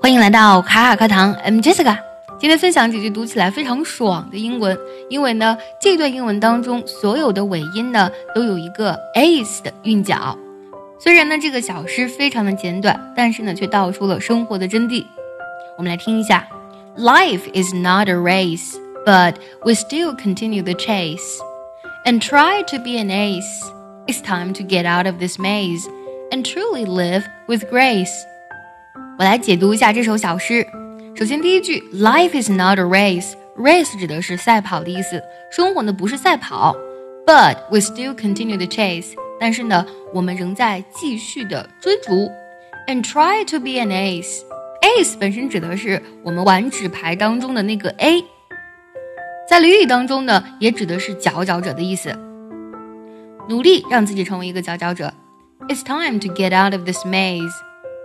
欢迎来到卡卡课堂，I'm Jessica。今天分享几句读起来非常爽的英文，因为呢，这段英文当中所有的尾音呢都有一个 s 的韵脚。虽然呢这个小诗非常的简短，但是呢却道出了生活的真谛。我们来听一下：Life is not a race, but we still continue the chase and try to be an ace. It's time to get out of this maze and truly live with grace. 我来解读一下这首小诗。首先，第一句，Life is not a race。race 指的是赛跑的意思，生活呢不是赛跑。But we still continue the chase。但是呢，我们仍在继续的追逐。And try to be an ace。ace 本身指的是我们玩纸牌当中的那个 A，在俚语当中呢，也指的是佼佼者的意思。努力让自己成为一个佼佼者。It's time to get out of this maze。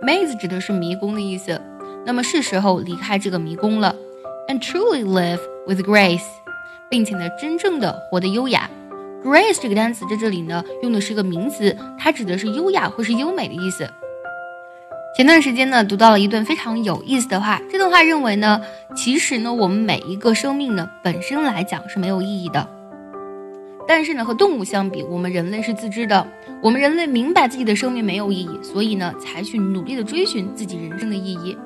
Maze 指的是迷宫的意思，那么是时候离开这个迷宫了。And truly live with grace，并且呢，真正的活得优雅。Grace 这个单词在这里呢，用的是一个名词，它指的是优雅或是优美的意思。前段时间呢，读到了一段非常有意思的话，这段话认为呢，其实呢，我们每一个生命呢，本身来讲是没有意义的。但是呢，和动物相比，我们人类是自知的。我们人类明白自己的生命没有意义，所以呢，才去努力的追寻自己人生的意义。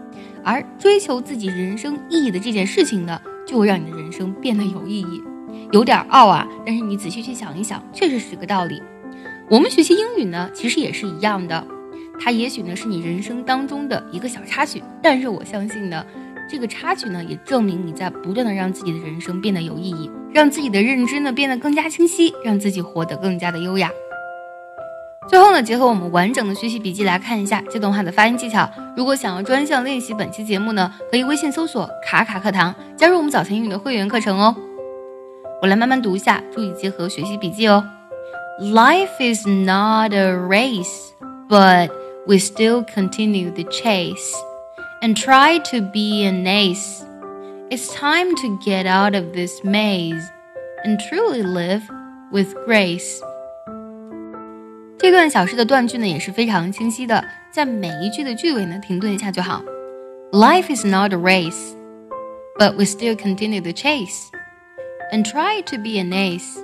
而追求自己人生意义的这件事情呢，就会让你的人生变得有意义。有点傲啊，但是你仔细去想一想，确实是个道理。我们学习英语呢，其实也是一样的。它也许呢是你人生当中的一个小插曲，但是我相信呢。这个插曲呢，也证明你在不断的让自己的人生变得有意义，让自己的认知呢变得更加清晰，让自己活得更加的优雅。最后呢，结合我们完整的学习笔记来看一下这段话的发音技巧。如果想要专项练习本期节目呢，可以微信搜索“卡卡课堂”，加入我们早餐英语的会员课程哦。我来慢慢读一下，注意结合学习笔记哦。Life is not a race, but we still continue the chase. and try to be an ace. It's time to get out of this maze and truly live with grace. 这段小诗的断句呢也是非常清晰的，在每一句的句尾呢停顿一下就好。Life is not a race, but we still continue the chase and try to be an ace.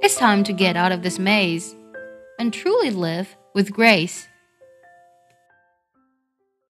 It's time to get out of this maze and truly live with grace.